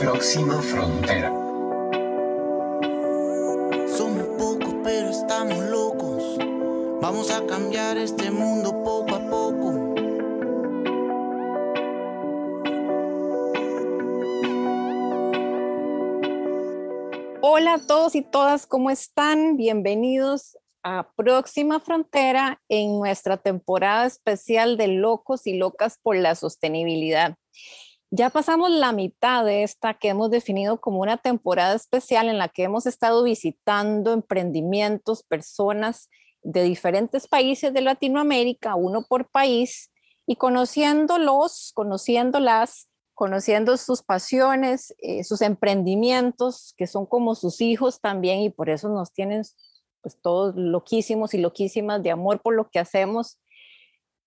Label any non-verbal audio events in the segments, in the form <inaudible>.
Próxima frontera. Somos pocos, pero estamos locos. Vamos a cambiar este mundo poco a poco. Hola a todos y todas, ¿cómo están? Bienvenidos a Próxima Frontera en nuestra temporada especial de Locos y Locas por la Sostenibilidad. Ya pasamos la mitad de esta que hemos definido como una temporada especial en la que hemos estado visitando emprendimientos, personas de diferentes países de Latinoamérica, uno por país, y conociéndolos, conociéndolas, conociendo sus pasiones, eh, sus emprendimientos, que son como sus hijos también, y por eso nos tienen pues todos loquísimos y loquísimas de amor por lo que hacemos.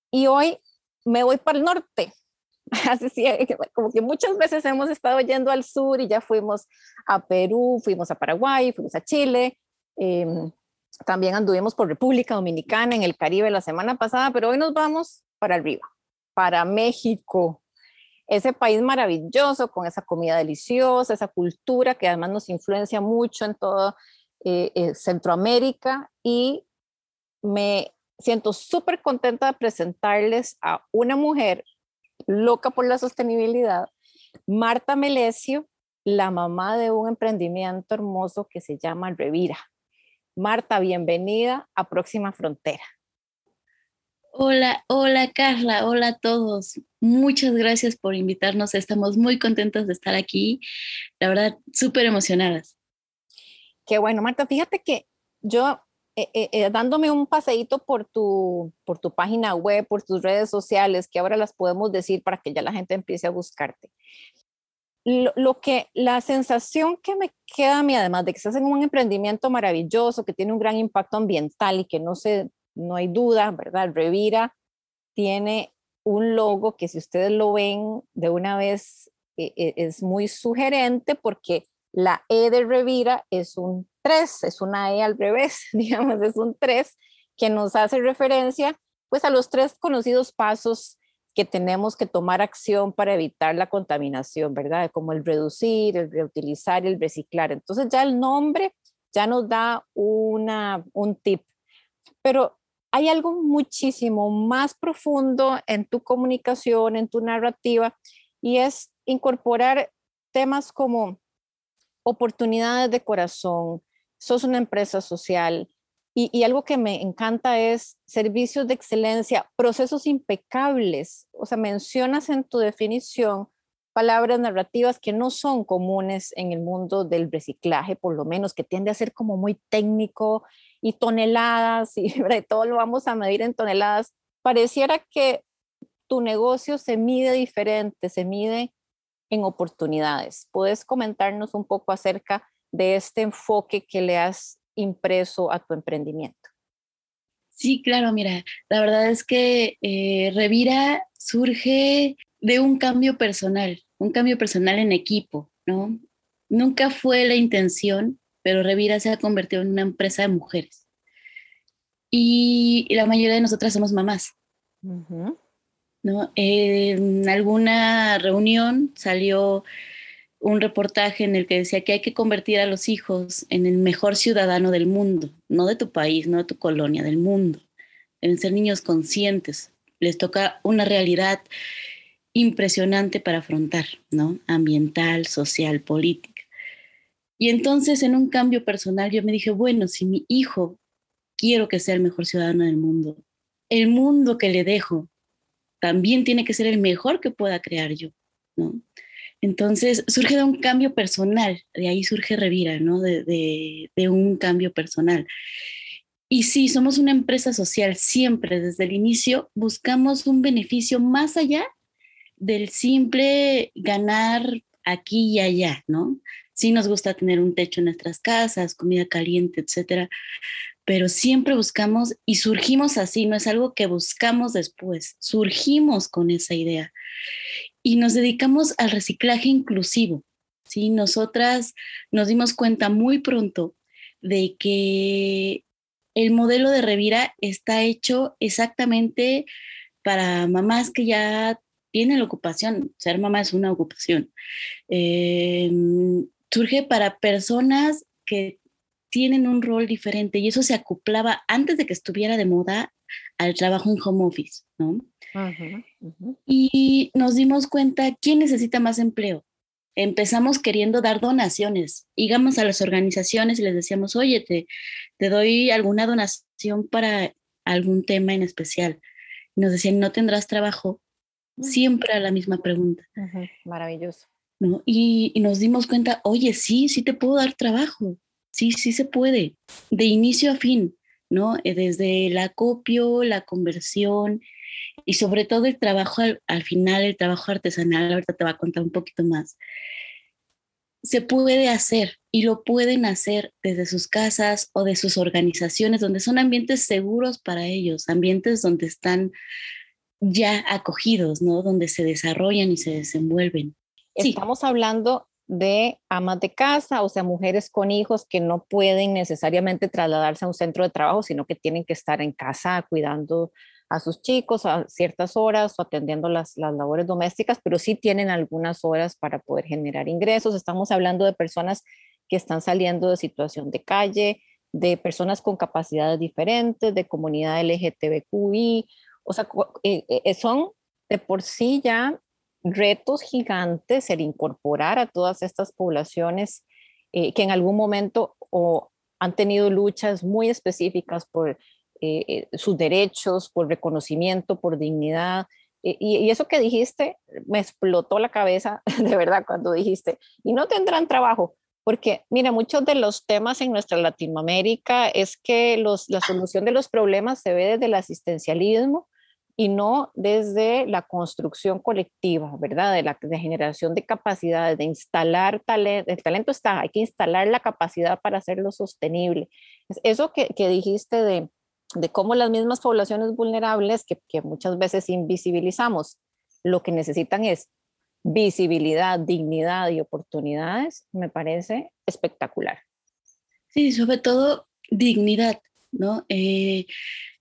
Y hoy me voy para el norte. <laughs> Así como que muchas veces hemos estado yendo al sur y ya fuimos a Perú, fuimos a Paraguay, fuimos a Chile, em, también anduvimos por República Dominicana, en el Caribe la semana pasada, pero hoy nos vamos para arriba, para México, ese país maravilloso con esa comida deliciosa, esa cultura que además nos influencia mucho en todo eh, eh, Centroamérica y me siento súper contenta de presentarles a una mujer loca por la sostenibilidad, Marta Melesio, la mamá de un emprendimiento hermoso que se llama Revira. Marta, bienvenida a Próxima Frontera. Hola, hola Carla, hola a todos. Muchas gracias por invitarnos. Estamos muy contentos de estar aquí. La verdad, súper emocionadas. Qué bueno, Marta, fíjate que yo eh, eh, eh, dándome un paseíto por tu, por tu página web, por tus redes sociales, que ahora las podemos decir para que ya la gente empiece a buscarte. Lo, que, la sensación que me queda a mí, además de que estás en un emprendimiento maravilloso, que tiene un gran impacto ambiental y que no, se, no hay duda, ¿verdad? Revira tiene un logo que si ustedes lo ven de una vez es muy sugerente porque la E de Revira es un 3, es una E al revés, <laughs> digamos, es un 3 que nos hace referencia pues a los tres conocidos pasos que tenemos que tomar acción para evitar la contaminación, ¿verdad? Como el reducir, el reutilizar y el reciclar. Entonces ya el nombre ya nos da una, un tip. Pero hay algo muchísimo más profundo en tu comunicación, en tu narrativa, y es incorporar temas como oportunidades de corazón, sos una empresa social y, algo que me encanta es servicios de excelencia, procesos impecables. O sea, mencionas en tu definición palabras narrativas que no son comunes en el mundo del reciclaje, por lo menos, que tiende a ser como muy técnico y toneladas y <laughs> todo lo vamos a medir en toneladas. Pareciera que tu negocio se mide diferente, se mide en oportunidades. ¿Puedes comentarnos un poco acerca de este enfoque que le has impreso a tu emprendimiento? Sí, claro, mira, la verdad es que eh, Revira surge de un cambio personal, un cambio personal en equipo, ¿no? Nunca fue la intención, pero Revira se ha convertido en una empresa de mujeres. Y, la mayoría de nosotras somos mamás. ¿No? en alguna reunión salió un reportaje en el que decía que hay que convertir a los hijos en el mejor ciudadano del mundo, no de tu país, no de tu colonia, del mundo. Deben ser niños conscientes. Les toca una realidad impresionante para afrontar, ¿no? Ambiental, social, política. Y entonces en un cambio personal yo me dije, bueno, si mi hijo quiero que sea el mejor ciudadano del mundo, el mundo que le dejo también tiene que ser el mejor que pueda crear yo, ¿no? Entonces surge de un cambio personal, de ahí surge Revira, ¿no? De, un cambio personal. Y sí, somos una empresa social, siempre desde el inicio buscamos un beneficio más allá del simple ganar aquí y allá, ¿no? Sí nos gusta tener un techo en nuestras casas, comida caliente, etcétera, pero siempre buscamos y surgimos así, no es algo que buscamos después, surgimos con esa idea y nos dedicamos al reciclaje inclusivo. ¿sí? Nosotras nos dimos cuenta muy pronto de que el modelo de Revira está hecho exactamente para mamás que ya tiene la ocupación, ser mamá es una ocupación. Eh, surge para personas que tienen un rol diferente y eso se acoplaba antes de que estuviera de moda al trabajo en home office, ¿no? Y nos dimos cuenta quién necesita más empleo. Empezamos queriendo dar donaciones. Íbamos a las organizaciones y les decíamos, oye, te, te doy alguna donación para algún tema en especial. nos decían, no tendrás trabajo. Siempre a la misma pregunta. Maravilloso. ¿No? Y, y, nos dimos cuenta, oye, sí, sí te puedo dar trabajo. Sí, sí se puede. De inicio a fin, ¿no? Eh, desde el acopio, la conversión y sobre todo el trabajo al, al final, el trabajo artesanal, ahorita te va a contar un poquito más se puede hacer y lo pueden hacer desde sus casas o de sus organizaciones, donde son ambientes seguros para ellos, ambientes donde están ya acogidos, ¿no? Donde se desarrollan y se desenvuelven. Estamos hablando de amas de casa, o sea, mujeres con hijos que no pueden necesariamente trasladarse a un centro de trabajo, sino que tienen que estar en casa cuidando a sus chicos a ciertas horas o atendiendo las, las labores domésticas, pero sí tienen algunas horas para poder generar ingresos. Estamos hablando de personas que están saliendo de situación de calle, de personas con capacidades diferentes, de comunidad LGTBQI, o sea, eh, eh, son de por sí ya retos gigantes el incorporar a todas estas poblaciones eh, que en algún momento o han tenido luchas muy específicas por eh, eh, sus derechos, por reconocimiento, por dignidad. Y, eso que dijiste me explotó la cabeza, <laughs> de verdad, cuando dijiste, y no tendrán trabajo, porque mira, muchos de los temas en nuestra Latinoamérica es que la solución de los problemas se ve desde el asistencialismo y no desde la construcción colectiva, ¿verdad? De la generación de capacidades, de instalar talento. El talento está, hay que instalar la capacidad para hacerlo sostenible. Eso que, que dijiste de, de cómo las mismas poblaciones vulnerables que, que muchas veces invisibilizamos, lo que necesitan es visibilidad, dignidad y oportunidades, me parece espectacular. Sí, sobre todo dignidad, ¿no? Eh,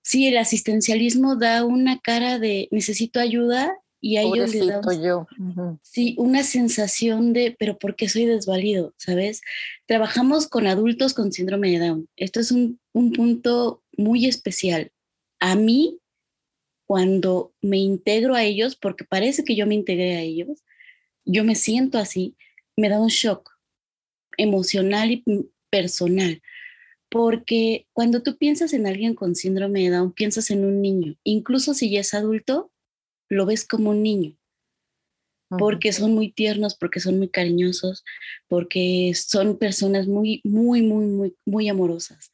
sí, el asistencialismo da una cara de necesito ayuda y a ellos les da yo. sí, una sensación de, pero ¿por qué soy desvalido? ¿Sabes? Trabajamos con adultos con síndrome de Down. Esto es un, un punto muy especial. A mí, cuando me integro a ellos, porque parece que yo me integré a ellos, yo me siento así, me da un shock emocional y personal. Porque cuando tú piensas en alguien con síndrome de Down, piensas en un niño. Incluso si ya es adulto, lo ves como un niño. Porque son muy tiernos, porque son muy cariñosos, porque son personas muy, muy, muy, muy, muy amorosas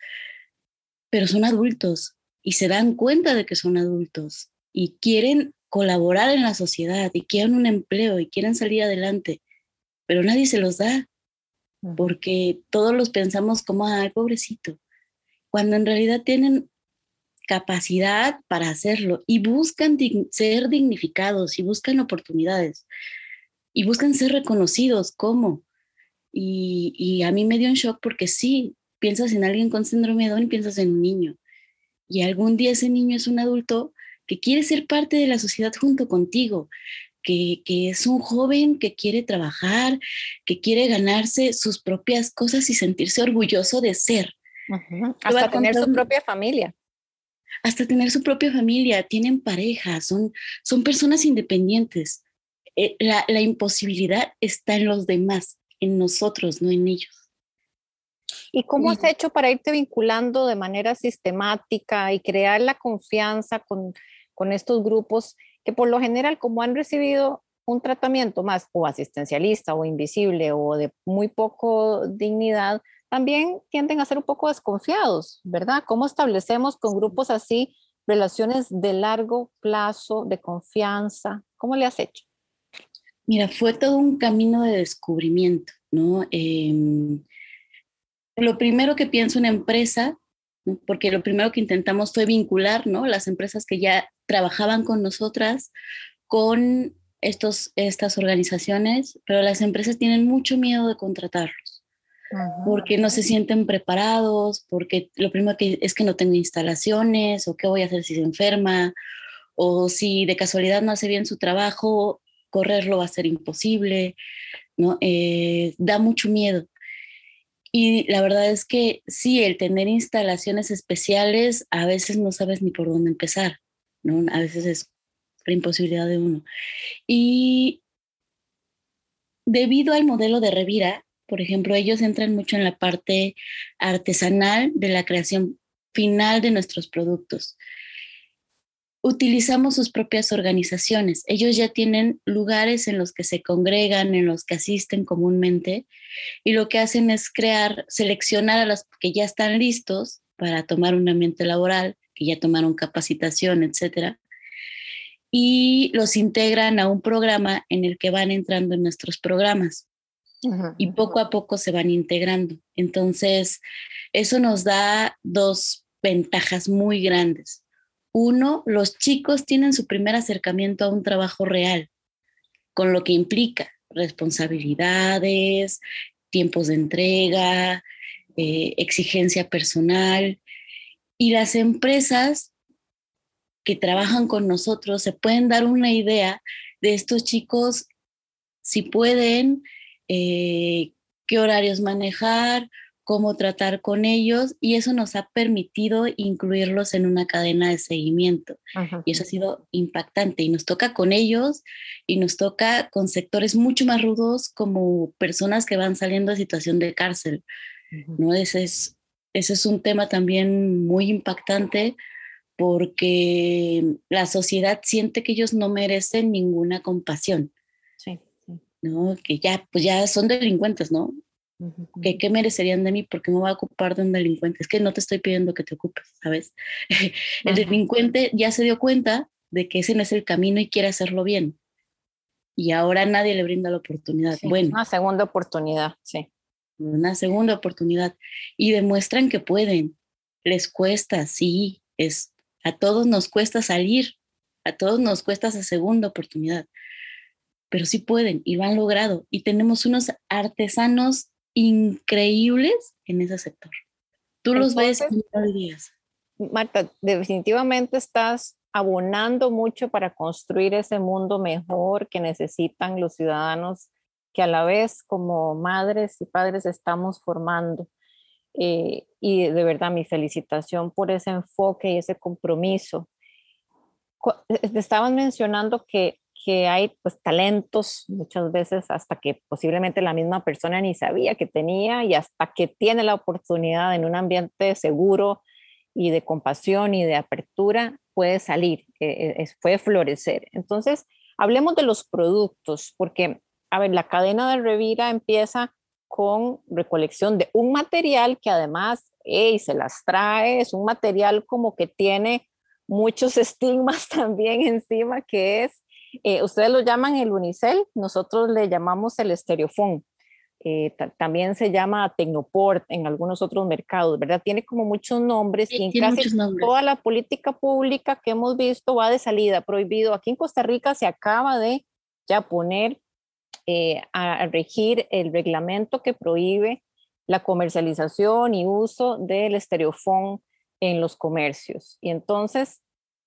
pero son adultos y se dan cuenta de que son adultos y quieren colaborar en la sociedad y quieren un empleo y quieren salir adelante, pero nadie se los da porque todos los pensamos como, ay, pobrecito, cuando en realidad tienen capacidad para hacerlo y buscan ser dignificados y buscan oportunidades y buscan ser reconocidos como. Y, y a mí me dio un shock porque sí, piensas en alguien con síndrome de Down y piensas en un niño. Y algún día ese niño es un adulto que quiere ser parte de la sociedad junto contigo, que, que, es un joven que quiere trabajar, que quiere ganarse sus propias cosas y sentirse orgulloso de ser. Hasta tener su propia familia. Hasta tener su propia familia, tienen pareja, son, son personas independientes. Eh, la, la imposibilidad está en los demás, en nosotros, no en ellos. ¿Y cómo has hecho para irte vinculando de manera sistemática y crear la confianza con, con estos grupos que por lo general, como han recibido un tratamiento más o asistencialista o invisible o de muy poco dignidad, también tienden a ser un poco desconfiados, ¿verdad? ¿Cómo establecemos con grupos así relaciones de largo plazo, de confianza? ¿Cómo le has hecho? Mira, fue todo un camino de descubrimiento, ¿no? Eh, lo primero que pienso en empresa, porque lo primero que intentamos fue vincular ¿no? las empresas que ya trabajaban con nosotras con estos, estas organizaciones, pero las empresas tienen mucho miedo de contratarlos. porque no se sienten preparados, porque lo primero que es que no tengo instalaciones, o qué voy a hacer si se enferma, o si de casualidad no hace bien su trabajo, correrlo va a ser imposible, ¿no? Eh, da mucho miedo. Y la verdad es que sí, el tener instalaciones especiales, a veces no sabes ni por dónde empezar, A veces es la imposibilidad de uno. Y debido al modelo de Revira, por ejemplo, ellos entran mucho en la parte artesanal de la creación final de nuestros productos. Utilizamos sus propias organizaciones. Ellos ya tienen lugares en los que se congregan, en los que asisten comúnmente, y lo que hacen es crear, seleccionar a los que ya están listos para tomar un ambiente laboral, que ya tomaron capacitación, etcétera, y los integran a un programa en el que van entrando en nuestros programas y poco a poco se van integrando. Entonces, eso nos da dos ventajas muy grandes. Uno, los chicos tienen su primer acercamiento a un trabajo real, con lo que implica responsabilidades, tiempos de entrega, eh, exigencia personal. Y las empresas que trabajan con nosotros se pueden dar una idea de estos chicos si pueden, eh, qué horarios manejar, cómo tratar con ellos y eso nos ha permitido incluirlos en una cadena de seguimiento. Y eso ha sido impactante y nos toca con ellos y nos toca con sectores mucho más rudos como personas que van saliendo de situación de cárcel. ¿no? Ese, es, ese es un tema también muy impactante porque la sociedad siente que ellos no merecen ninguna compasión. Sí, ¿no? Que ya, pues ya son delincuentes, ¿no? ¿Qué, merecerían de mí? porque me voy a ocupar de un delincuente? Es que no te estoy pidiendo que te ocupes, ¿sabes? <laughs> el delincuente ya se dio cuenta de que ese no es el camino y quiere hacerlo bien. Y ahora nadie le brinda la oportunidad. bueno. Una segunda oportunidad, sí. Una segunda oportunidad. Y demuestran que pueden. Les cuesta, sí, es a todos nos cuesta salir, a todos nos cuesta esa segunda oportunidad, pero sí pueden y lo han logrado. Y tenemos unos artesanos increíbles en ese sector. Tú los ves y días. Marta, definitivamente estás abonando mucho para construir ese mundo mejor que necesitan los ciudadanos que a la vez como madres y padres estamos formando. Eh, y de verdad mi felicitación por ese enfoque y ese compromiso. Eh, te estaban mencionando que, que hay pues talentos muchas veces hasta que posiblemente la misma persona ni sabía que tenía y hasta que tiene la oportunidad en un ambiente seguro y de compasión y de apertura puede salir, eh, puede florecer. Entonces, hablemos de los productos, porque, a ver, la cadena de Revira empieza con recolección de un material que además hey, se las trae, es un material como que tiene muchos <laughs> estigmas también encima, que es, eh, ustedes lo llaman el unicel, nosotros le llamamos el estereofón. Eh, también se llama Tecnoport en algunos otros mercados, ¿verdad? Tiene como muchos nombres y en casi toda la política pública que hemos visto va de salida, prohibido. Aquí en Costa Rica se acaba de ya poner eh, a, regir el reglamento que prohíbe la comercialización y uso del estereofón en los comercios. Y entonces,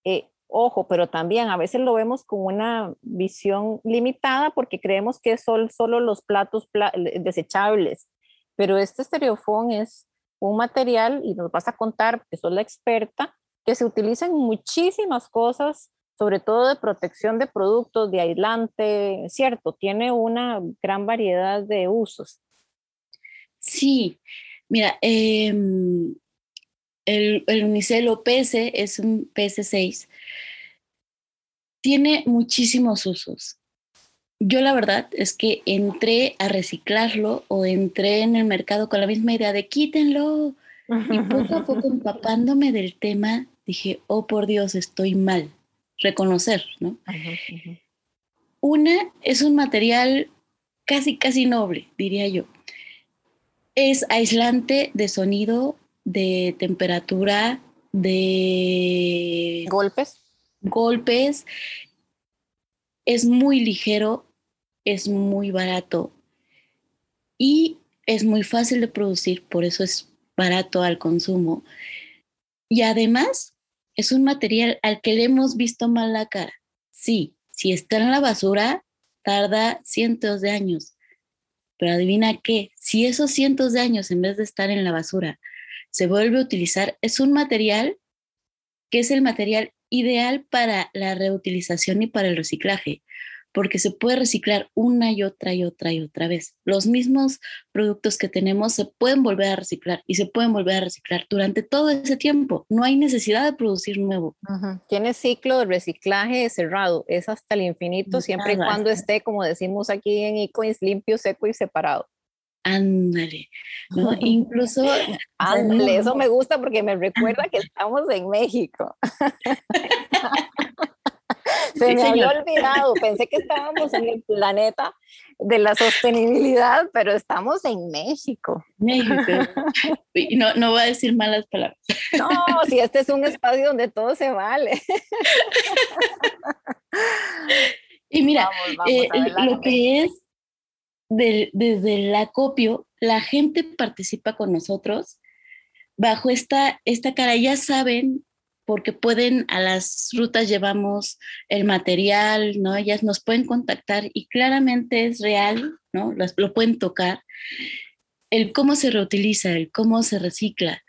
eh, ojo, pero también a veces lo vemos con una visión limitada porque creemos que son solo los platos desechables, pero este estereofón es un material, y nos vas a contar, que sos la experta, que se utiliza en muchísimas cosas sobre todo de protección de productos, de aislante, cierto, tiene una gran variedad de usos. Sí, mira, em, el, el Unicel PS es un PS6, tiene muchísimos usos. Yo la verdad es que entré a reciclarlo o entré en el mercado con la misma idea de quítenlo. Y poco a poco <laughs> empapándome del tema, dije, oh por Dios, estoy mal reconocer, ¿no? Una es un material casi, casi noble, diría yo. Es aislante de sonido, de temperatura, de... Golpes. Golpes. Es muy ligero, es muy barato y es muy fácil de producir, por eso es barato al consumo. Y además es un material al que le hemos visto mal la cara. Sí, si está en la basura, tarda cientos de años. Pero adivina qué, si esos cientos de años en vez de estar en la basura se vuelve a utilizar, es un material que es el material ideal para la reutilización y para el reciclaje porque se puede reciclar una y otra y otra y otra vez. Los mismos productos que tenemos se pueden volver a reciclar y se pueden volver a reciclar durante todo ese tiempo. No hay necesidad de producir nuevo. Tiene ciclo de reciclaje cerrado, es hasta el infinito, siempre y cuando esté, como decimos aquí en Ecoins, limpio, seco y separado. Ándale, ¿no? <laughs> Incluso... Ándale, eso me gusta porque me recuerda que estamos en México. <laughs> Se me había olvidado, pensé que estábamos en el planeta de la sostenibilidad, pero estamos en México. México. <laughs> No, no voy a decir malas palabras. No, si este es un espacio donde todo se vale. Y mira, eh, lo que es desde el acopio, la gente participa con nosotros bajo esta, esta cara. Ya saben porque pueden, a las rutas llevamos el material, ¿no? Ellas nos pueden contactar y claramente es real, ¿no? lo pueden tocar. El cómo se reutiliza, el cómo se recicla.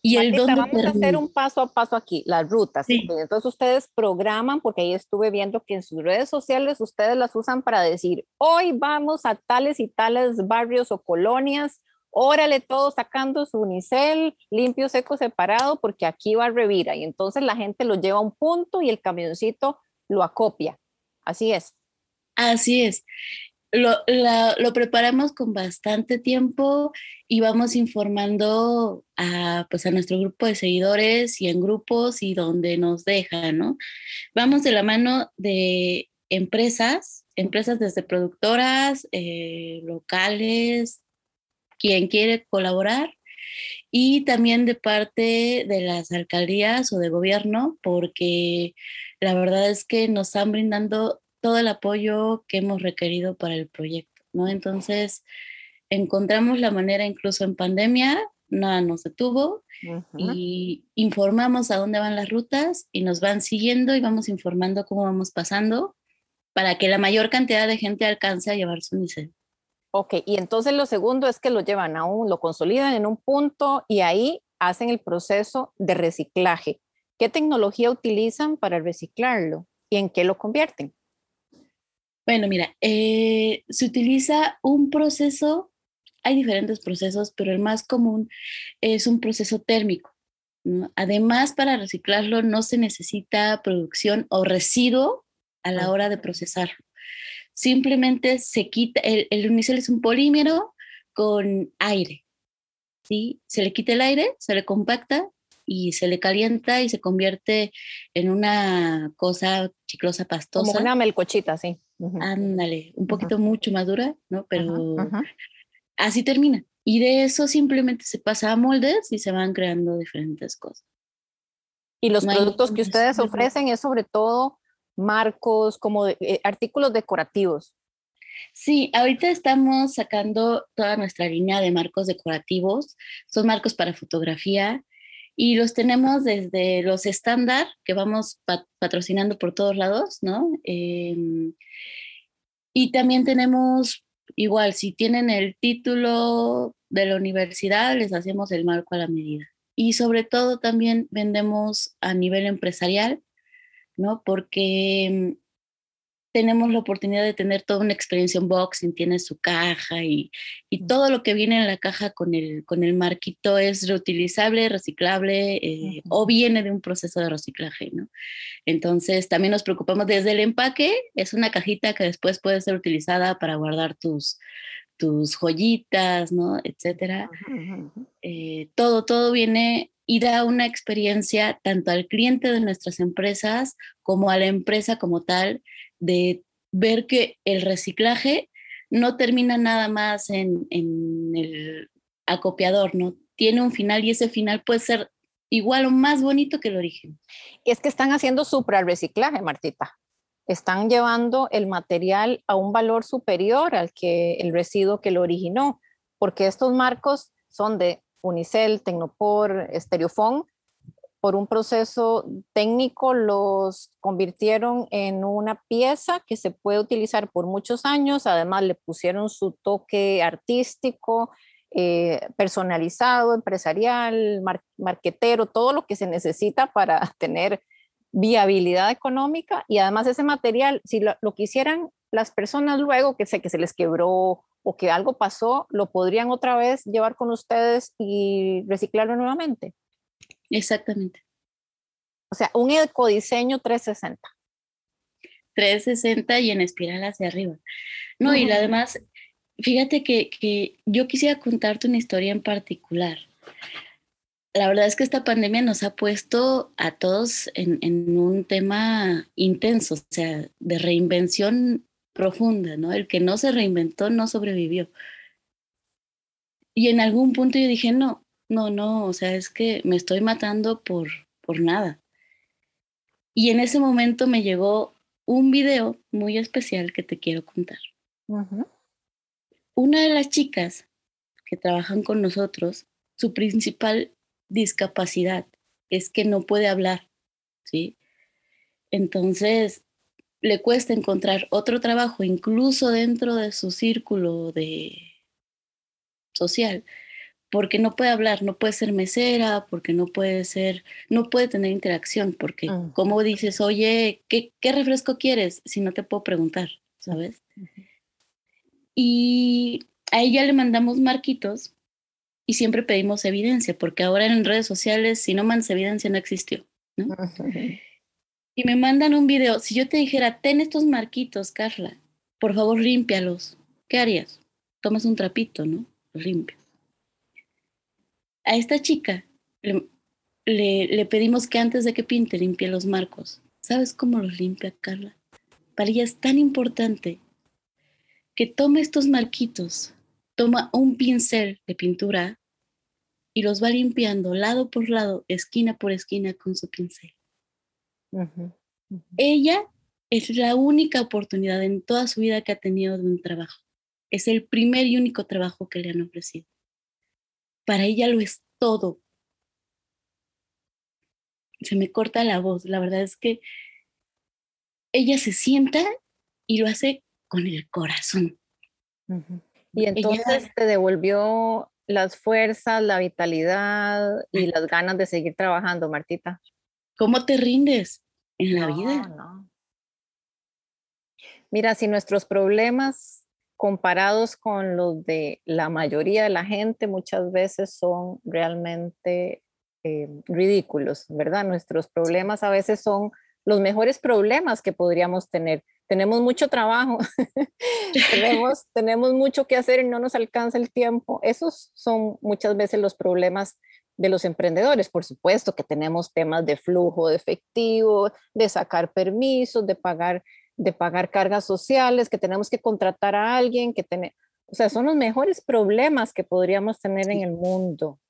Y el dónde vamos a hacer un paso a paso aquí, las rutas. Entonces ustedes programan, porque ahí estuve viendo que en sus redes sociales ustedes las usan para decir, hoy vamos a tales y tales barrios o colonias órale todo sacando su unicel, limpio, seco, separado, porque aquí va revira. Y entonces la gente lo lleva a un punto y el camioncito lo acopia. Así es. Así es. Lo, lo preparamos con bastante tiempo y vamos informando a, pues a nuestro grupo de seguidores y en grupos y donde nos dejan, ¿no? Vamos de la mano de empresas, empresas desde productoras, eh, locales, quien quiere colaborar y también de parte de las alcaldías o de gobierno, porque la verdad es que nos están brindando todo el apoyo que hemos requerido para el proyecto, ¿no? Entonces, encontramos la manera, incluso en pandemia, nada nos detuvo y informamos a dónde van las rutas y nos van siguiendo y vamos informando cómo vamos pasando para que la mayor cantidad de gente alcance a llevar su. Ok, y entonces lo segundo es que lo llevan a un, lo consolidan en un punto y ahí hacen el proceso de reciclaje. ¿Qué tecnología utilizan para reciclarlo y en qué lo convierten? Bueno, mira, eh, se utiliza un proceso, hay diferentes procesos, pero el más común es un proceso térmico. Además, para reciclarlo no se necesita producción o residuo a la hora de procesarlo simplemente se quita, el, el unicel es un polímero con aire, ¿sí? Se le quita el aire, se le compacta y se le calienta y se convierte en una cosa chiclosa, pastosa. Como una melcochita, sí. Ándale, un poquito mucho más dura, ¿no? Pero así termina. Y de eso simplemente se pasa a moldes y se van creando diferentes cosas. Y los productos que ustedes ofrecen es sobre todo marcos, como eh, artículos decorativos. Sí, ahorita estamos sacando toda nuestra línea de marcos decorativos. Son marcos para fotografía y los tenemos desde los estándar que vamos patrocinando por todos lados, ¿no? Em, y también tenemos, igual, si tienen el título de la universidad, les hacemos el marco a la medida. Y sobre todo también vendemos a nivel empresarial ¿no? Porque mm, tenemos la oportunidad de tener toda una experiencia unboxing, tiene su caja y, y, todo lo que viene en la caja con el, con el marquito es reutilizable, reciclable eh, o viene de un proceso de reciclaje, ¿no? Entonces también nos preocupamos desde el empaque, es una cajita que después puede ser utilizada para guardar tus, tus joyitas, ¿no? Etcétera. Eh, todo, todo viene y da una experiencia tanto al cliente de nuestras empresas como a la empresa como tal de ver que el reciclaje no termina nada más en, el acopiador, ¿no? Tiene un final y ese final puede ser igual o más bonito que el origen. Es que están haciendo supra reciclaje, Martita. Están llevando el material a un valor superior al que el residuo que lo originó, porque estos marcos son de Unicel, Tecnopor, Stereofon, por un proceso técnico los convirtieron en una pieza que se puede utilizar por muchos años, además le pusieron su toque artístico, eh, personalizado, empresarial, marquetero, todo lo que se necesita para <laughs> tener viabilidad económica y además ese material, si lo, lo quisieran las personas luego que sé que se les quebró o que algo pasó, lo podrían otra vez llevar con ustedes y reciclarlo nuevamente. Exactamente. O sea, un ecodiseño 360. 360 y en espiral hacia arriba. No, y además, fíjate que, yo quisiera contarte una historia en particular. La verdad es que esta pandemia nos ha puesto a todos en, en un tema intenso, o sea, de reinvención profunda, ¿no? El que no se reinventó no sobrevivió. Y en algún punto yo dije, no, no, no, o sea, es que me estoy matando por, por nada. Y en ese momento me llegó un video muy especial que te quiero contar. Una de las chicas que trabajan con nosotros, su principal discapacidad es que no puede hablar, ¿sí? Entonces, le cuesta encontrar otro trabajo, incluso dentro de su círculo de social, porque no puede hablar, no puede ser mesera, porque no puede ser, no puede tener interacción, porque mm. como dices, oye, ¿qué, ¿qué, refresco quieres? Si no te puedo preguntar, ¿sabes? Y a ella le mandamos marquitos y siempre pedimos evidencia, porque ahora en redes sociales, si no mandas evidencia, no existió. ¿no? Y me mandan un video. Si yo te dijera, ten estos marquitos, Carla, por favor, límpialos, ¿qué harías? Tomas un trapito, ¿no? Los limpias a esta chica le, pedimos que antes de que pinte limpie los marcos. ¿Sabes cómo los limpia Carla? Para ella es tan importante que tome estos marquitos, toma un pincel de pintura y los va limpiando lado por lado, esquina por esquina con su pincel. Ella es la única oportunidad en toda su vida que ha tenido de un trabajo. Es el primer y único trabajo que le han ofrecido para ella lo es todo. Se me corta la voz, la verdad es que ella se sienta y lo hace con el corazón. Y entonces te devolvió las fuerzas, la vitalidad y las ganas de seguir trabajando, Martita. ¿Cómo te rindes en la vida? Mira, si nuestros problemas comparados con los de la mayoría de la gente, muchas veces son realmente eh, ridículos, ¿verdad? Nuestros problemas a veces son los mejores problemas que podríamos tener. Tenemos mucho trabajo, <laughs> tenemos, <laughs> tenemos mucho que hacer y no nos alcanza el tiempo. Esos son muchas veces los problemas de los emprendedores. Por supuesto que tenemos temas de flujo de efectivo, de sacar permisos, de pagar de pagar cargas sociales, que tenemos que contratar a alguien, que tener, o sea, son los mejores problemas que podríamos tener en el mundo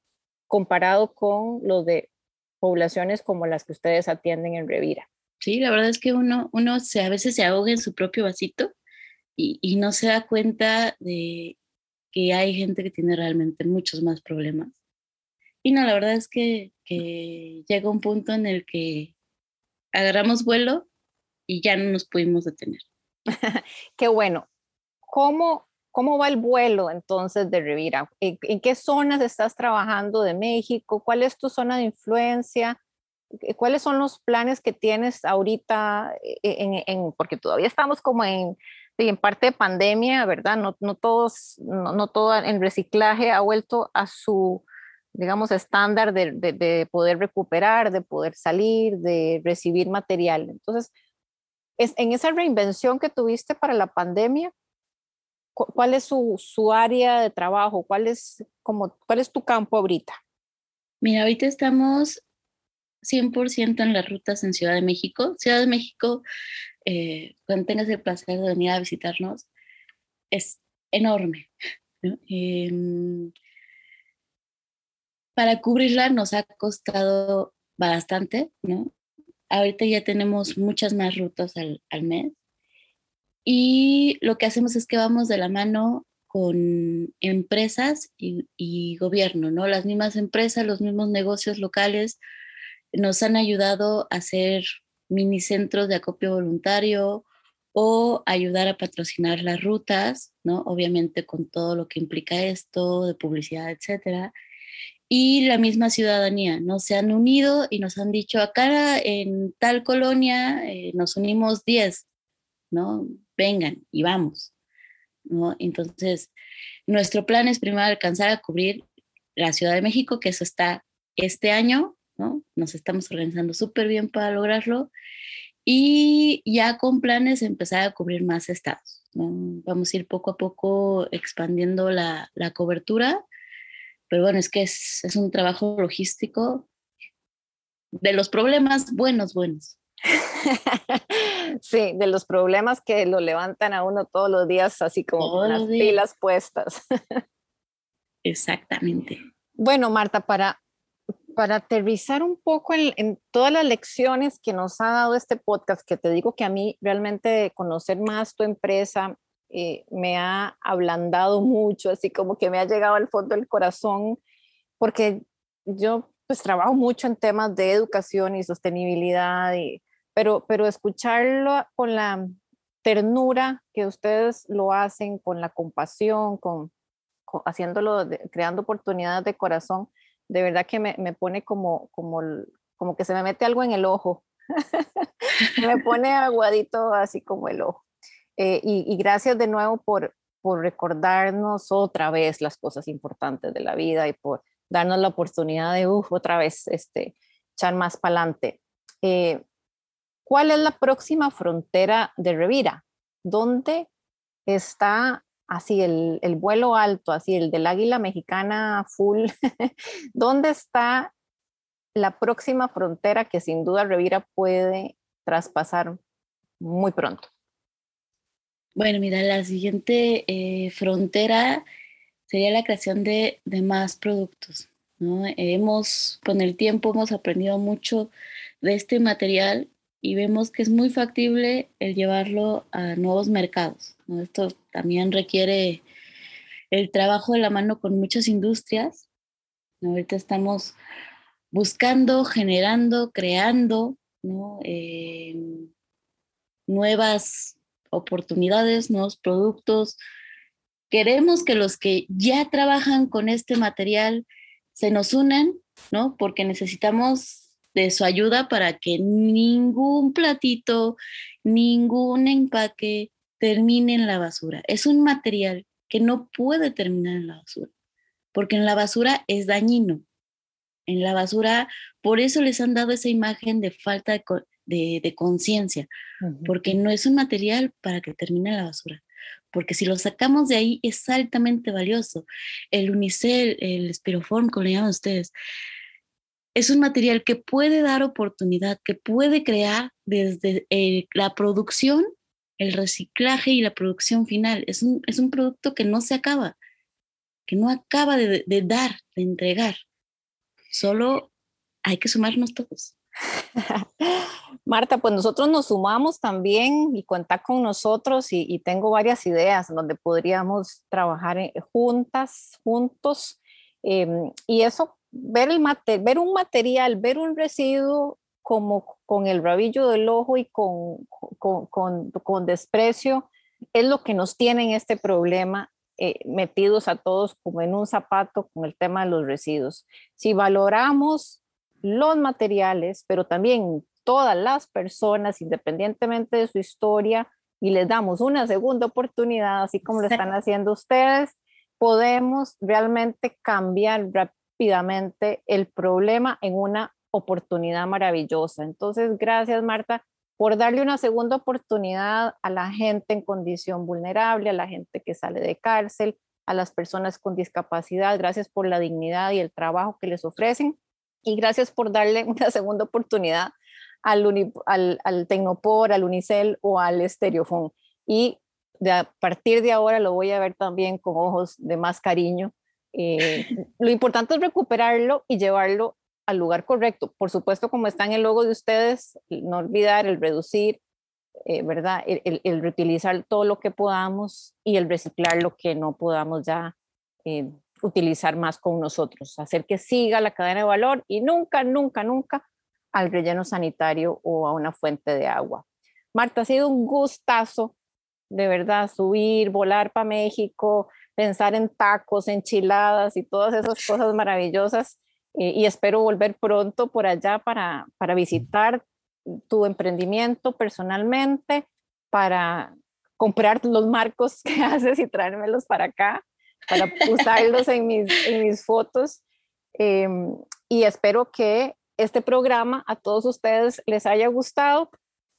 comparado con los de poblaciones como las que ustedes atienden en Revira. Sí, la verdad es que uno, uno se, a veces se ahoga en su propio vasito y, y no se da cuenta de que hay gente que tiene realmente muchos más problemas. Y no, la verdad es que, que llega un punto en el que agarramos vuelo y ya no nos pudimos detener. <laughs> Qué bueno. ¿Cómo, ¿Cómo va el vuelo entonces de Rivira? ¿En, qué zonas estás trabajando de México? ¿Cuál es tu zona de influencia? ¿Cuáles son los planes que tienes ahorita? En, en, porque todavía estamos como en, en parte de pandemia, ¿verdad? No, no todos, no, no, todo el reciclaje ha vuelto a su, digamos, estándar de, de, de, poder recuperar, de poder salir, de recibir material. Entonces, en esa reinvención que tuviste para la pandemia, ¿cuál es su, área de trabajo? ¿Cuál es, como, ¿Cuál es tu campo ahorita? Mira, ahorita estamos 100% en las rutas en Ciudad de México. Ciudad de México, eh, cuando tengas el placer de venir a visitarnos, es enorme. Em, para cubrirla nos ha costado bastante, ¿no? Ahorita ya tenemos muchas más rutas al, mes. Y lo que hacemos es que vamos de la mano con empresas y, gobierno, ¿no? Las mismas empresas, los mismos negocios locales nos han ayudado a hacer mini centros de acopio voluntario o ayudar a patrocinar las rutas, ¿no? Obviamente con todo lo que implica esto, de publicidad, etcétera. Y la misma ciudadanía, ¿no? Se han unido y nos han dicho, acá en tal colonia eh, nos unimos 10, ¿no? Vengan y vamos, ¿no? Entonces, nuestro plan es primero alcanzar a cubrir la Ciudad de México, que eso está este año, ¿no? Nos estamos organizando súper bien para lograrlo y ya con planes empezar a cubrir más estados. Vamos a ir poco a poco expandiendo la, la cobertura, pero bueno, es que es, es, un trabajo logístico de los problemas buenos, buenos. <laughs> sí, de los problemas que lo levantan a uno todos los días, así como con las pilas puestas. <laughs> Exactamente. Bueno, Marta, para para aterrizar un poco en, todas las lecciones que nos ha dado este podcast, que te digo que a mí realmente conocer más tu empresa eh, me ha ablandado mucho, así como que me ha llegado al fondo del corazón, porque yo pues trabajo mucho en temas de educación y sostenibilidad, y, pero, pero escucharlo con la ternura que ustedes lo hacen, con la compasión, con, haciéndolo, creando oportunidades de corazón, de verdad que me, me pone como, como, como que se me mete algo en el ojo. <laughs> me pone aguadito así como el ojo. Eh, y, gracias de nuevo por, por recordarnos otra vez las cosas importantes de la vida y por darnos la oportunidad de uf, otra vez este, echar más para adelante. Eh, ¿Cuál es la próxima frontera de Revira? ¿Dónde está así el, el, vuelo alto, así el del águila mexicana full, <laughs> ¿dónde está la próxima frontera que sin duda Revira puede traspasar muy pronto? Bueno, mira, la siguiente eh, frontera sería la creación de, de más productos. ¿no? Hemos, con el tiempo, hemos aprendido mucho de este material y vemos que es muy factible el llevarlo a nuevos mercados. Esto también requiere el trabajo de la mano con muchas industrias. Ahorita estamos buscando, generando, creando eh, nuevas oportunidades, nuevos productos. Queremos que los que ya trabajan con este material se nos unan, ¿no? Porque necesitamos de su ayuda para que ningún platito, ningún empaque termine en la basura. Es un material que no puede terminar en la basura, porque en la basura es dañino. En la basura, por eso les han dado esa imagen de falta de, conciencia, porque no es un material para que termine en la basura. Porque si lo sacamos de ahí es altamente valioso. El unicel, el espiroform, como le llaman ustedes, es un material que puede dar oportunidad, que puede crear desde eh, la producción, el reciclaje y la producción final. Es un, es un producto que no se acaba, que no acaba de, dar, de entregar. Solo hay que sumarnos todos. <laughs> Marta, pues nosotros nos sumamos también y cuenta con nosotros y, y tengo varias ideas donde podríamos trabajar eh, juntas, juntos. Eh, y eso ver, el ver un material, ver un residuo como con el rabillo del ojo y con, con, con, con desprecio, es lo que nos tiene en este problema eh, metidos a todos como en un zapato con el tema de los residuos. Si valoramos los materiales, pero también todas las personas, independientemente de su historia, y les damos una segunda oportunidad, así como lo están haciendo ustedes, podemos realmente cambiar rápidamente el problema en una oportunidad maravillosa. Entonces, gracias Marta por darle una segunda oportunidad a la gente en condición vulnerable, a la gente que sale de cárcel, a las personas con discapacidad. Gracias por la dignidad y el trabajo que les ofrecen y gracias por darle <laughs> una segunda oportunidad al, al, al Tecnopor, al Unicel o al Estereofón. Y de, a partir de ahora lo voy a ver también con ojos de más cariño eh, <laughs> lo importante es recuperarlo y llevarlo al lugar correcto. Por supuesto, como está en el logo de ustedes, no olvidar el reducir, eh, ¿verdad? El, reutilizar todo lo que podamos y el reciclar lo que no podamos ya eh, utilizar más con nosotros. Hacer que siga la cadena de valor y nunca, nunca, nunca al relleno sanitario o a una fuente de agua. Marta, ha sido un gustazo, de verdad, subir, volar para México, pensar en tacos, enchiladas y todas esas cosas maravillosas. Y espero volver pronto por allá para, para visitar tu emprendimiento personalmente, para comprar los marcos <laughs> que haces y traérmelos para acá, para usarlos en mis, en mis fotos. Em, y espero que este programa a todos ustedes les haya gustado,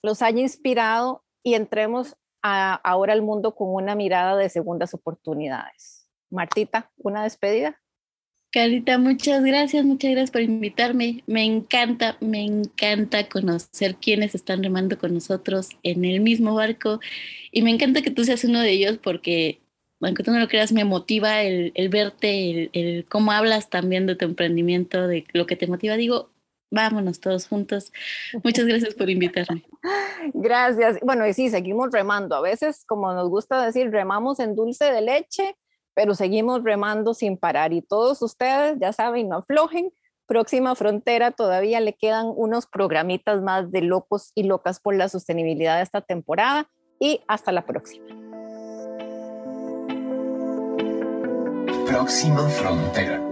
los haya inspirado y entremos ahora al mundo con una mirada de segundas oportunidades. Martita, una despedida. Carita, muchas gracias, muchas gracias por invitarme. Me encanta, me encanta conocer quiénes están remando con nosotros en el mismo barco y me encanta que tú seas uno de ellos porque, aunque tú no lo creas, me motiva el, verte, el, el, cómo hablas también de tu emprendimiento, de lo que te motiva. Digo, vámonos todos juntos. Muchas gracias por invitarme. <laughs> Gracias. Bueno, y sí, seguimos remando. A veces, como nos gusta decir, remamos en dulce de leche pero seguimos remando sin parar y todos ustedes, ya saben, no aflojen. Próxima Frontera todavía le quedan unos programitas más de locos y locas por la sostenibilidad de esta temporada y hasta la próxima. Próxima Frontera.